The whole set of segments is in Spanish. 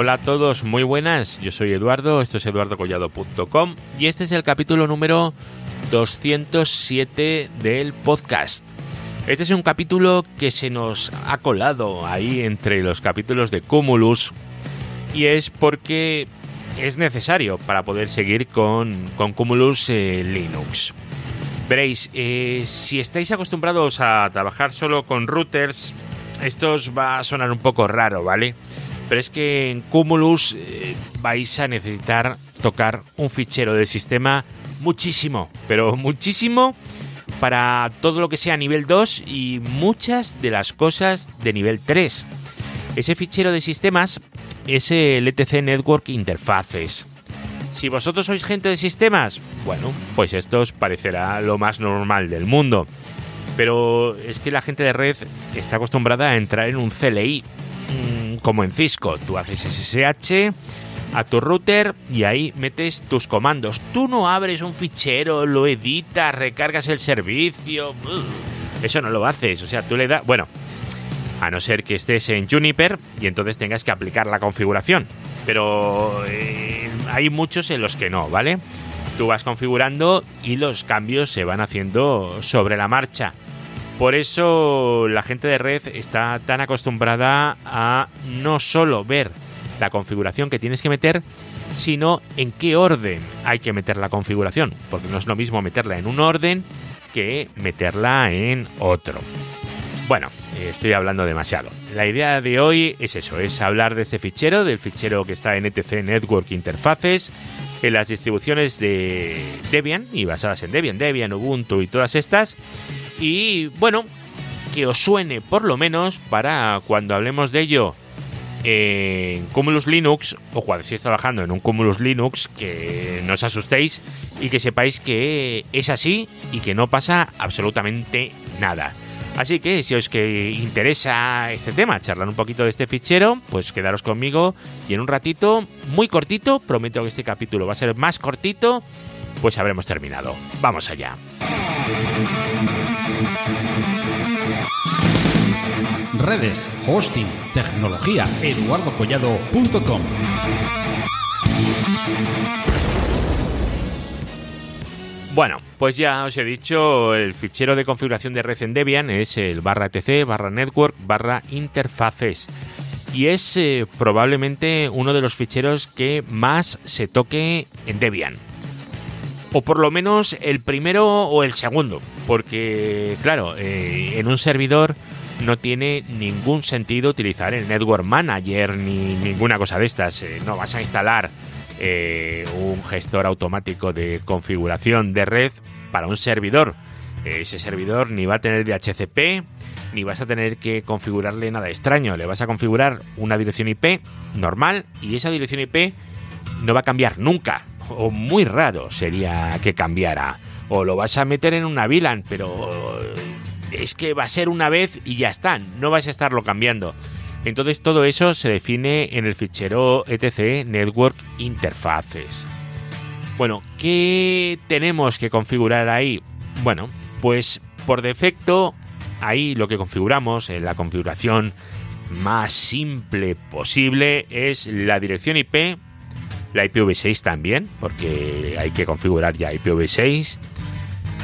Hola a todos, muy buenas. Yo soy Eduardo, esto es eduardocollado.com y este es el capítulo número 207 del podcast. Este es un capítulo que se nos ha colado ahí entre los capítulos de Cumulus y es porque es necesario para poder seguir con, con Cumulus eh, Linux. Veréis, eh, si estáis acostumbrados a trabajar solo con routers, esto os va a sonar un poco raro, ¿vale? Pero es que en Cumulus eh, vais a necesitar tocar un fichero de sistema muchísimo, pero muchísimo para todo lo que sea nivel 2 y muchas de las cosas de nivel 3. Ese fichero de sistemas es el ETC Network Interfaces. Si vosotros sois gente de sistemas, bueno, pues esto os parecerá lo más normal del mundo. Pero es que la gente de red está acostumbrada a entrar en un CLI, como en Cisco. Tú haces SSH a tu router y ahí metes tus comandos. Tú no abres un fichero, lo editas, recargas el servicio. Eso no lo haces. O sea, tú le das... Bueno, a no ser que estés en Juniper y entonces tengas que aplicar la configuración. Pero eh, hay muchos en los que no, ¿vale? Tú vas configurando y los cambios se van haciendo sobre la marcha. Por eso la gente de red está tan acostumbrada a no solo ver la configuración que tienes que meter, sino en qué orden hay que meter la configuración, porque no es lo mismo meterla en un orden que meterla en otro. Bueno, estoy hablando demasiado. La idea de hoy es eso, es hablar de este fichero, del fichero que está en ETC Network Interfaces, en las distribuciones de Debian y basadas en Debian, Debian, Ubuntu y todas estas. Y bueno, que os suene por lo menos para cuando hablemos de ello en Cumulus Linux o cuando estéis trabajando en un Cumulus Linux que no os asustéis y que sepáis que es así y que no pasa absolutamente nada. Así que si os que interesa este tema, charlar un poquito de este fichero, pues quedaros conmigo y en un ratito, muy cortito, prometo que este capítulo va a ser más cortito, pues habremos terminado. Vamos allá. Redes, hosting, tecnología, eduardocollado.com. Bueno, pues ya os he dicho, el fichero de configuración de red en Debian es el barra etc barra network barra interfaces. Y es eh, probablemente uno de los ficheros que más se toque en Debian. O por lo menos el primero o el segundo. Porque, claro, eh, en un servidor no tiene ningún sentido utilizar el Network Manager ni ninguna cosa de estas. Eh, no vas a instalar eh, un gestor automático de configuración de red para un servidor. Ese servidor ni va a tener DHCP, ni vas a tener que configurarle nada extraño. Le vas a configurar una dirección IP normal y esa dirección IP no va a cambiar nunca. O muy raro sería que cambiara. O lo vas a meter en una VLAN, pero es que va a ser una vez y ya está. No vas a estarlo cambiando. Entonces todo eso se define en el fichero etc network interfaces. Bueno, ¿qué tenemos que configurar ahí? Bueno, pues por defecto ahí lo que configuramos en la configuración más simple posible es la dirección IP, la IPv6 también, porque hay que configurar ya IPv6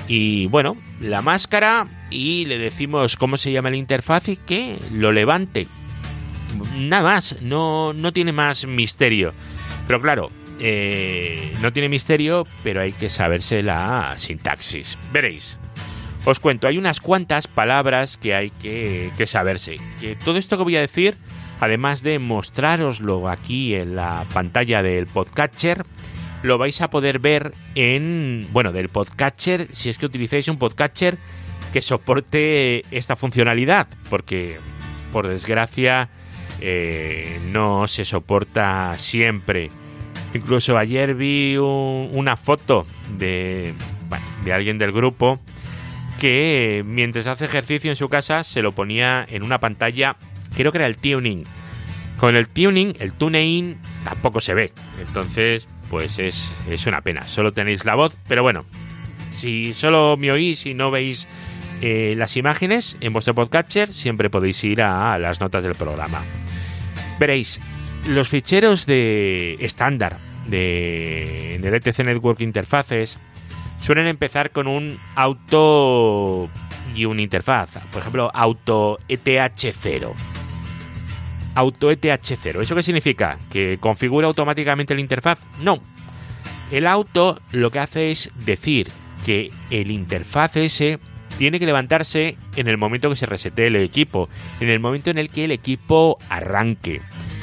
y bueno, la máscara y le decimos cómo se llama la interfaz y que lo levante nada más, no, no tiene más misterio. Pero claro, eh, no tiene misterio, pero hay que saberse la sintaxis. Veréis. Os cuento, hay unas cuantas palabras que hay que, que saberse. Que todo esto que voy a decir, además de mostraroslo aquí en la pantalla del podcatcher, lo vais a poder ver en, bueno, del podcatcher, si es que utilizáis un podcatcher que soporte esta funcionalidad, porque por desgracia eh, no se soporta siempre. Incluso ayer vi una foto de, de alguien del grupo que mientras hace ejercicio en su casa se lo ponía en una pantalla, creo que era el tuning. Con el tuning, el tuning tampoco se ve. Entonces, pues es, es una pena. Solo tenéis la voz, pero bueno, si solo me oís y no veis eh, las imágenes en vuestro podcatcher, siempre podéis ir a las notas del programa. Veréis, los ficheros de estándar de, el ETC Network Interfaces suelen empezar con un auto y una interfaz. Por ejemplo, auto ETH0. Auto ETH0. ¿Eso qué significa? ¿Que configura automáticamente la interfaz? No. El auto lo que hace es decir que el interfaz ese tiene que levantarse en el momento que se resete el equipo, en el momento en el que el equipo arranque.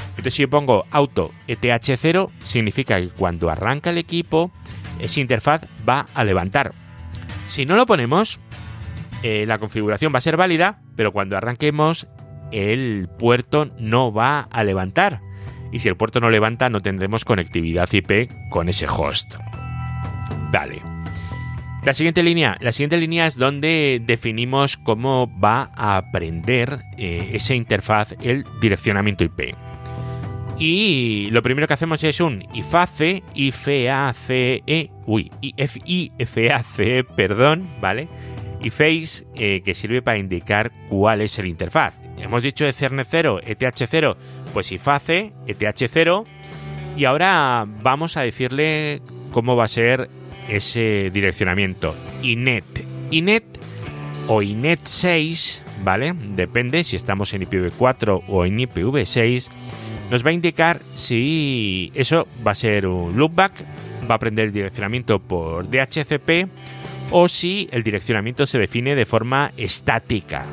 Entonces si yo pongo auto ETH0, significa que cuando arranca el equipo, esa interfaz va a levantar. Si no lo ponemos, eh, la configuración va a ser válida, pero cuando arranquemos, el puerto no va a levantar. Y si el puerto no levanta, no tendremos conectividad IP con ese host. Vale. La siguiente línea, la siguiente línea es donde definimos cómo va a aprender eh, esa interfaz el direccionamiento IP. Y lo primero que hacemos es un IFACE, IFACE, uy, IFACE, perdón, ¿vale? Y face eh, que sirve para indicar cuál es el interfaz. Hemos dicho ECERNE 0, ETH0, pues IFACE, ETH0. Y ahora vamos a decirle cómo va a ser ese direccionamiento. INET. INET o INET 6, ¿vale? Depende si estamos en IPv4 o en IPv6 nos va a indicar si eso va a ser un loopback, va a aprender el direccionamiento por DHCP o si el direccionamiento se define de forma estática.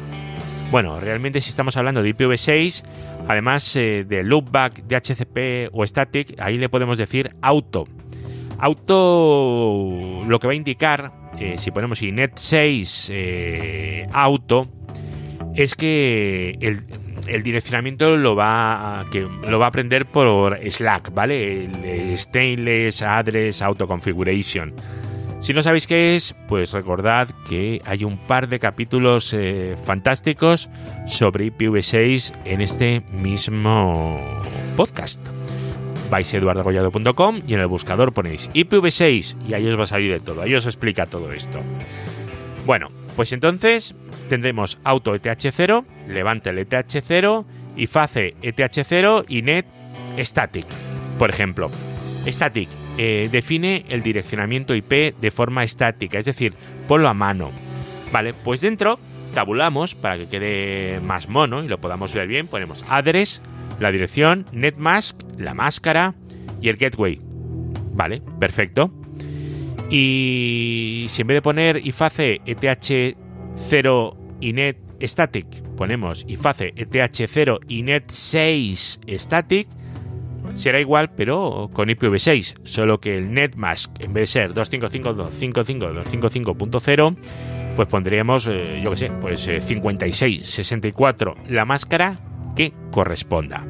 Bueno, realmente si estamos hablando de IPv6, además eh, de loopback, DHCP o static, ahí le podemos decir auto. Auto lo que va a indicar, eh, si ponemos inet6 eh, auto, es que el, direccionamiento lo va, a, que lo va a aprender por Slack, ¿vale? El Stainless Address Auto Configuration. Si no sabéis qué es, pues recordad que hay un par de capítulos eh, fantásticos sobre IPv6 en este mismo podcast. Vais a eduardogollado.com y en el buscador ponéis IPv6 y ahí os va a salir de todo, ahí os explica todo esto. Bueno, pues entonces tendremos auto ETH0, levante el ETH0 y face ETH0 y net static, por ejemplo. Static eh, define el direccionamiento IP de forma estática, es decir, ponlo a mano. Vale, pues dentro tabulamos para que quede más mono y lo podamos ver bien. Ponemos address, la dirección, netmask, la máscara y el gateway. Vale, perfecto. Y si en vez de poner iface ETH0 inet static ponemos iface ETH0 inet 6 static, será igual pero con IPv6, solo que el netmask en vez de ser 255.255.255.0 pues pondríamos, eh, yo qué sé, pues 5664 eh, la máscara que corresponda.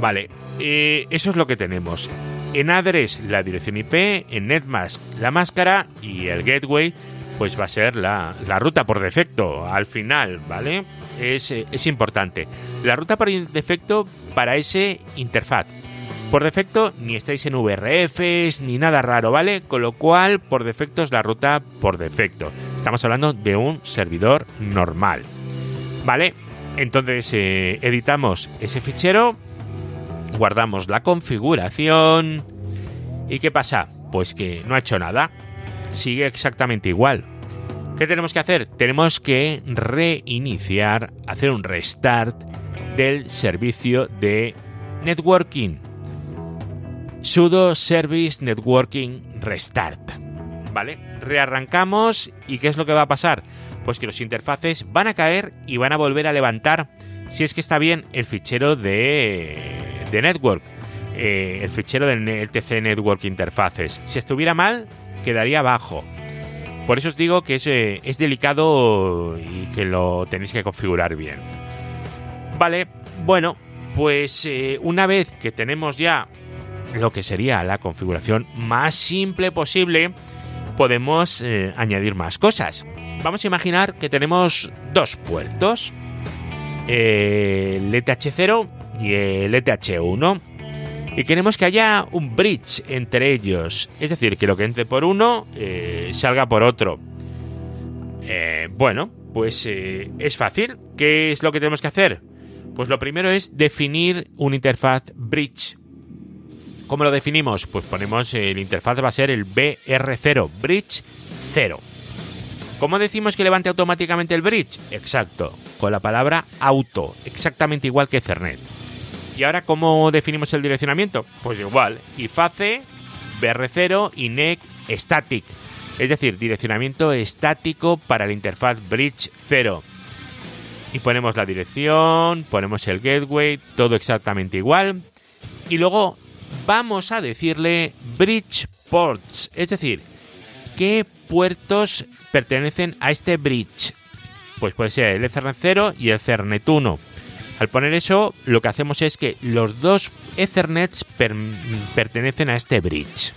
Vale, eh, eso es lo que tenemos. En address la dirección IP, en netmask la máscara y el gateway pues va a ser la, ruta por defecto al final, ¿vale? Es, es, importante. La ruta por defecto para ese interfaz. Por defecto ni estáis en VRFs ni nada raro, ¿vale? Con lo cual por defecto es la ruta por defecto. Estamos hablando de un servidor normal. ¿Vale? Entonces eh, editamos ese fichero guardamos la configuración. ¿Y qué pasa? Pues que no ha hecho nada. Sigue exactamente igual. ¿Qué tenemos que hacer? Tenemos que reiniciar, hacer un restart del servicio de networking. Sudo Service Networking Restart. ¿Vale? Rearrancamos y ¿qué es lo que va a pasar? Pues que los interfaces van a caer y van a volver a levantar si es que está bien el fichero de de network, eh, el fichero del TC Network Interfaces. Si estuviera mal, quedaría bajo. Por eso os digo que es, eh, es delicado y que lo tenéis que configurar bien. Vale, bueno, pues eh, una vez que tenemos ya lo que sería la configuración más simple posible, podemos añadir más cosas. Vamos a imaginar que tenemos dos puertos, el ETH0 y el ETH1 y queremos que haya un bridge entre ellos, es decir, que lo que entre por uno eh, salga por otro. Eh, bueno, pues eh, es fácil. ¿Qué es lo que tenemos que hacer? Pues lo primero es definir una interfaz bridge. ¿Cómo lo definimos? Pues ponemos el interfaz va a ser el BR0, bridge 0. ¿Cómo decimos que levante automáticamente el bridge? Exacto, con la palabra auto, exactamente igual que Ethernet. ¿Y ahora cómo definimos el direccionamiento? Pues igual, IFACE, BR0 y NEC static, es decir, direccionamiento estático para la interfaz bridge 0. Y ponemos la dirección, ponemos el gateway, todo exactamente igual. Y luego vamos a decirle bridge ports, es decir, qué puertos pertenecen a este bridge. Pues puede ser el Ethernet 0 y el Ethernet 1. Al poner eso, lo que hacemos es que los dos Ethernets pertenecen a este bridge.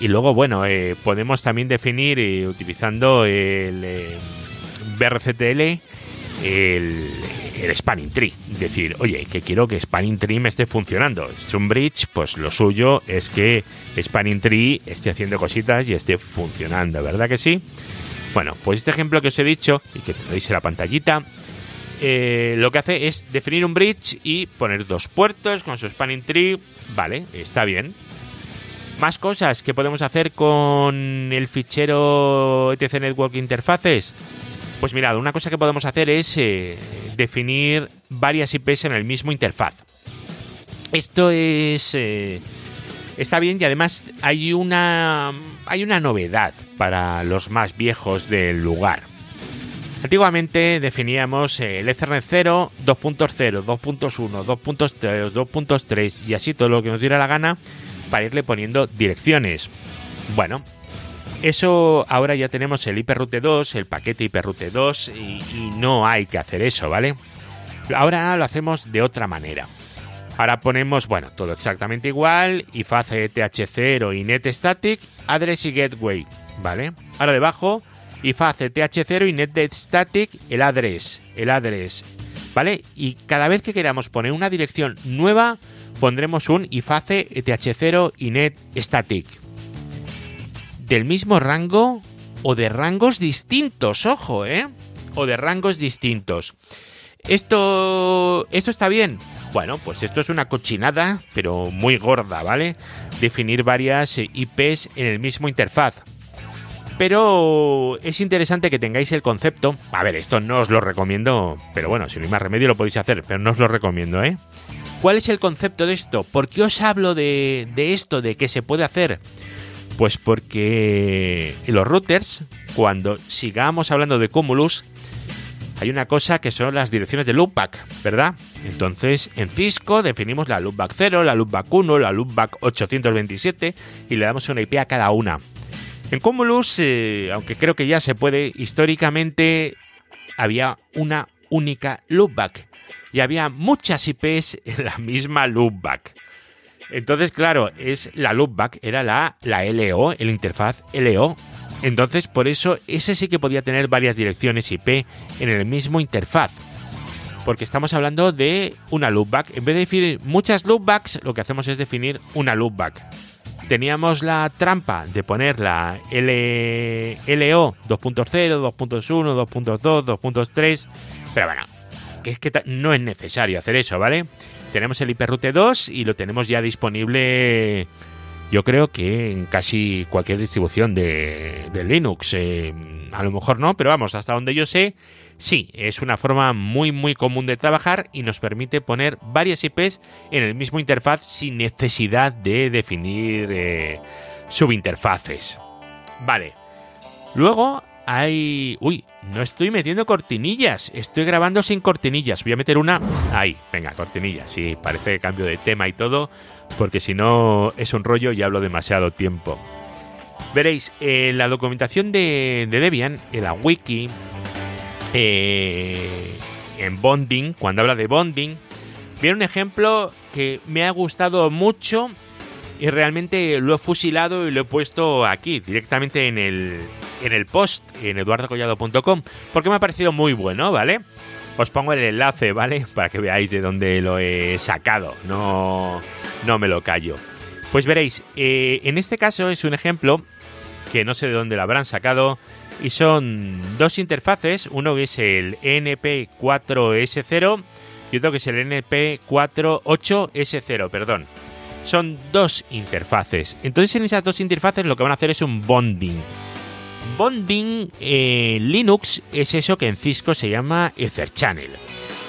Y luego, bueno, eh, podemos también definir, eh, utilizando el eh, BRCTL, el, el, spanning tree. Decir, oye, que quiero que spanning tree me esté funcionando. Es un bridge, pues lo suyo es que spanning tree esté haciendo cositas y esté funcionando, ¿verdad que sí? Bueno, pues este ejemplo que os he dicho y que tenéis en la pantallita, lo que hace es definir un bridge y poner dos puertos con su spanning tree. Vale, está bien. Más cosas que podemos hacer con el fichero etc Network Interfaces. Pues mirad, una cosa que podemos hacer es eh, definir varias IPs en el mismo interfaz. Esto es eh, está bien y además hay una hay una novedad para los más viejos del lugar. Antiguamente definíamos el Ethernet 0, 2.0, 2.1, 2.3, 2.3 y así todo lo que nos diera la gana para irle poniendo direcciones. Bueno, eso ahora ya tenemos el hiperroute 2, el paquete hiperroute 2 y, y, no hay que hacer eso, ¿vale? Ahora lo hacemos de otra manera. Ahora ponemos, bueno, todo exactamente igual, IFACE TH0 y NET Static, Address y Gateway, ¿vale? Ahora debajo, IFACE TH0 y NET Static, el address, el address, ¿vale? Y cada vez que queramos poner una dirección nueva, pondremos un IFACE ETH0 y NET Static. Del mismo rango o de rangos distintos, ojo, ¿eh? O de rangos distintos. ¿Esto, ¿Esto está bien? Bueno, pues esto es una cochinada, pero muy gorda, ¿vale? Definir varias IPs en el mismo interfaz. Pero es interesante que tengáis el concepto. A ver, esto no os lo recomiendo, pero bueno, si no hay más remedio lo podéis hacer, pero no os lo recomiendo, ¿eh? ¿Cuál es el concepto de esto? ¿Por qué os hablo de, de esto, de que se puede hacer? Pues porque los routers, cuando sigamos hablando de Cumulus, hay una cosa que son las direcciones de loopback, ¿verdad? Entonces, en Cisco definimos la loopback 0, la loopback 1, la loopback 827 y le damos una IP a cada una. En Cumulus, eh, aunque creo que ya se puede, históricamente había una única loopback y había muchas IPs en la misma loopback. Entonces, claro, es la loopback, era la, la LO, el interfaz LO. Entonces, por eso, ese sí que podía tener varias direcciones IP en el mismo interfaz. Porque estamos hablando de una loopback. En vez de definir muchas loopbacks, lo que hacemos es definir una loopback. Teníamos la trampa de poner la L, LO 2.0, 2.1, 2.2, 2.3. Pero bueno, que es que no es necesario hacer eso, ¿vale? Tenemos el hiperroute 2 y lo tenemos ya disponible yo creo que en casi cualquier distribución de, de Linux. Eh, a lo mejor no, pero vamos, hasta donde yo sé, sí, es una forma muy muy común de trabajar y nos permite poner varias IPs en el mismo interfaz sin necesidad de definir eh, subinterfaces. Vale. Luego hay... Uy, no estoy metiendo cortinillas. Estoy grabando sin cortinillas. Voy a meter una... Ahí, venga, cortinillas. Sí, parece cambio de tema y todo. Porque si no es un rollo y hablo demasiado tiempo. Veréis, en la documentación de, Debian, en la wiki, eh, en bonding, cuando habla de bonding, viene un ejemplo que me ha gustado mucho y realmente lo he fusilado y lo he puesto aquí, directamente en el, en el post, en eduardocollado.com, porque me ha parecido muy bueno, ¿vale? Os pongo el enlace, ¿vale? Para que veáis de dónde lo he sacado, no, no me lo callo. Pues veréis, eh, en este caso es un ejemplo que no sé de dónde lo habrán sacado, y son dos interfaces, uno que es el NP4S0 y otro que es el NP48S0, perdón. Son dos interfaces. Entonces en esas dos interfaces lo que van a hacer es un bonding. Bonding en Linux es eso que en Cisco se llama Ether Channel.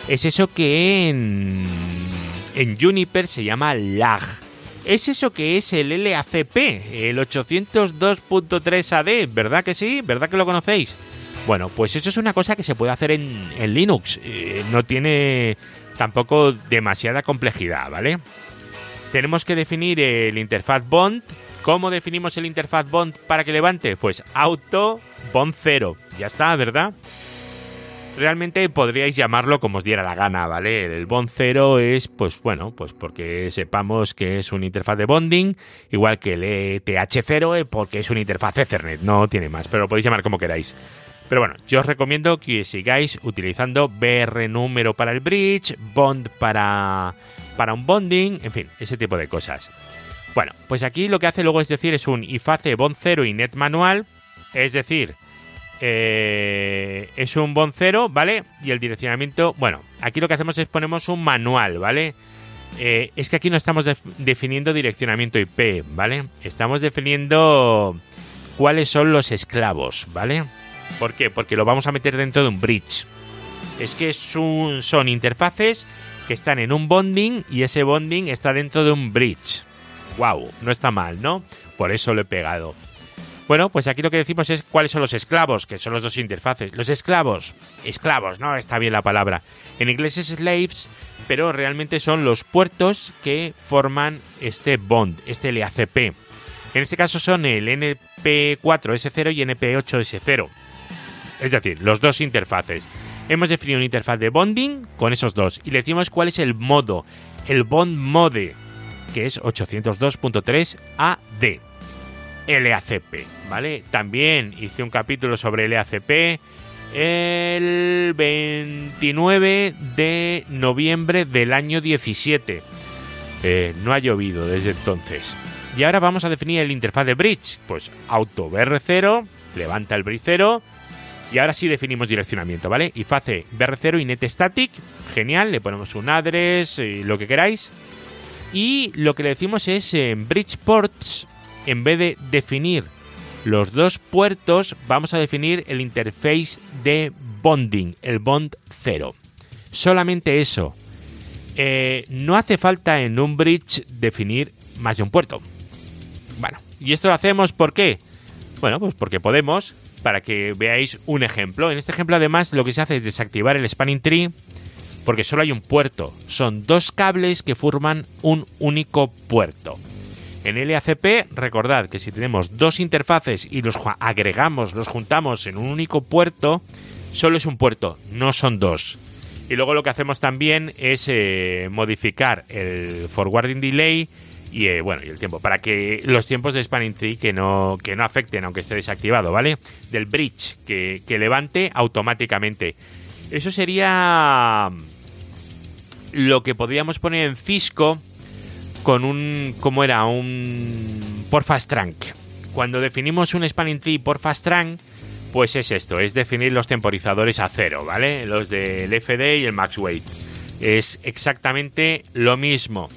Es eso que en, en Juniper se llama lag. Es eso que es el LACP, el 802.3 AD, ¿verdad que sí? ¿Verdad que lo conocéis? Bueno, pues eso es una cosa que se puede hacer en, Linux. Eh, no tiene tampoco demasiada complejidad, ¿vale? Tenemos que definir el interfaz bond. ¿Cómo definimos el interfaz bond para que levante? Pues auto bond 0. Ya está, ¿verdad? Realmente podríais llamarlo como os diera la gana, ¿vale? El bond 0 es, pues bueno, pues porque sepamos que es una interfaz de bonding, igual que el ETH0 porque es una interfaz Ethernet, no tiene más, pero lo podéis llamar como queráis. Pero bueno, yo os recomiendo que sigáis utilizando BR número para el bridge, bond para, para un bonding, en fin, ese tipo de cosas. Bueno, pues aquí lo que hace luego es decir, es un IFACE bond 0 y net manual, es decir, eh, es un 0, ¿vale? Y el direccionamiento, bueno, aquí lo que hacemos es ponemos un manual, ¿vale? Eh, es que aquí no estamos definiendo direccionamiento IP, ¿vale? Estamos definiendo cuáles son los esclavos, ¿vale? ¿Por qué? Porque lo vamos a meter dentro de un bridge. Es que son interfaces que están en un bonding y ese bonding está dentro de un bridge. ¡Wow! No está mal, ¿no? Por eso lo he pegado. Bueno, pues aquí lo que decimos es cuáles son los esclavos, que son los dos interfaces. Los esclavos, esclavos, ¿no? Está bien la palabra. En inglés es slaves, pero realmente son los puertos que forman este bond, este LACP. En este caso son el NP4S0 y NP8S0 es decir, los dos interfaces. Hemos definido una interfaz de bonding con esos dos y le decimos cuál es el modo, el bond mode, que es 802.3 AD. LACP, ¿vale? También hice un capítulo sobre LACP el 29 de noviembre del año 17. Eh, no ha llovido desde entonces. Y ahora vamos a definir el interfaz de bridge. Pues auto BR0, levanta el bridge 0 y ahora sí definimos direccionamiento, ¿vale? Y face BR0 y net static, genial, le ponemos un address, y lo que queráis. Y lo que le decimos es en bridge ports, en vez de definir los dos puertos, vamos a definir el interface de bonding, el bond 0. Solamente eso. Eh, no hace falta en un bridge definir más de un puerto. Bueno, y esto lo hacemos ¿por qué? Bueno, pues porque podemos para que veáis un ejemplo. En este ejemplo además lo que se hace es desactivar el spanning tree porque solo hay un puerto. Son dos cables que forman un único puerto. En LACP, recordad que si tenemos dos interfaces y los agregamos, los juntamos en un único puerto, solo es un puerto, no son dos. Y luego lo que hacemos también es eh, modificar el forwarding delay y eh, bueno, y el tiempo, para que los tiempos de spanning tree que no, que no afecten, aunque esté desactivado, ¿vale? Del bridge, que, levante automáticamente. Eso sería lo que podríamos poner en Cisco con un, ¿cómo era? Un por fast Cuando definimos un spanning tree por fast pues es esto, es definir los temporizadores a cero, ¿vale? Los del FD y el max weight. Es exactamente lo mismo.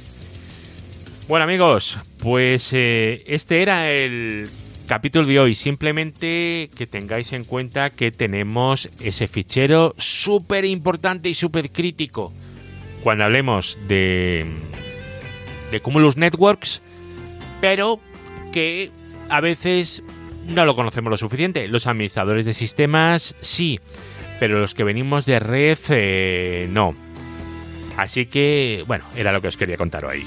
Bueno amigos, pues eh, este era el capítulo de hoy. Simplemente que tengáis en cuenta que tenemos ese fichero súper importante y súper crítico. Cuando hablemos de, de Cumulus Networks, pero que a veces no lo conocemos lo suficiente. Los administradores de sistemas sí, pero los que venimos de red eh, no. Así que, bueno, era lo que os quería contar hoy.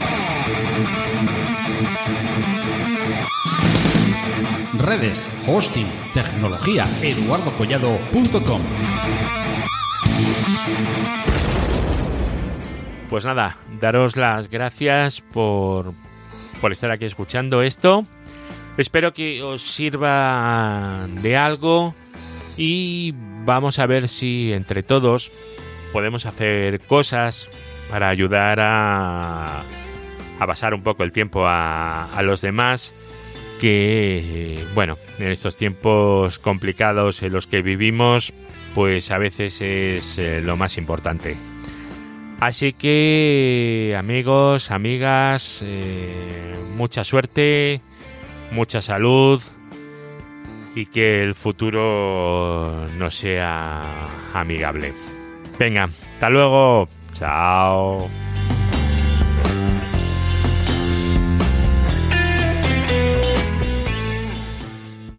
Redes, hosting, tecnología, eduardocollado.com. Pues nada, daros las gracias por, por estar aquí escuchando esto. Espero que os sirva de algo y vamos a ver si entre todos podemos hacer cosas para ayudar a, a pasar un poco el tiempo a, a los demás que, bueno, en estos tiempos complicados en los que vivimos, pues a veces es eh, lo más importante. Así que amigos, amigas, eh, mucha suerte, mucha salud y que el futuro no sea amigable. Venga, hasta luego. Chao.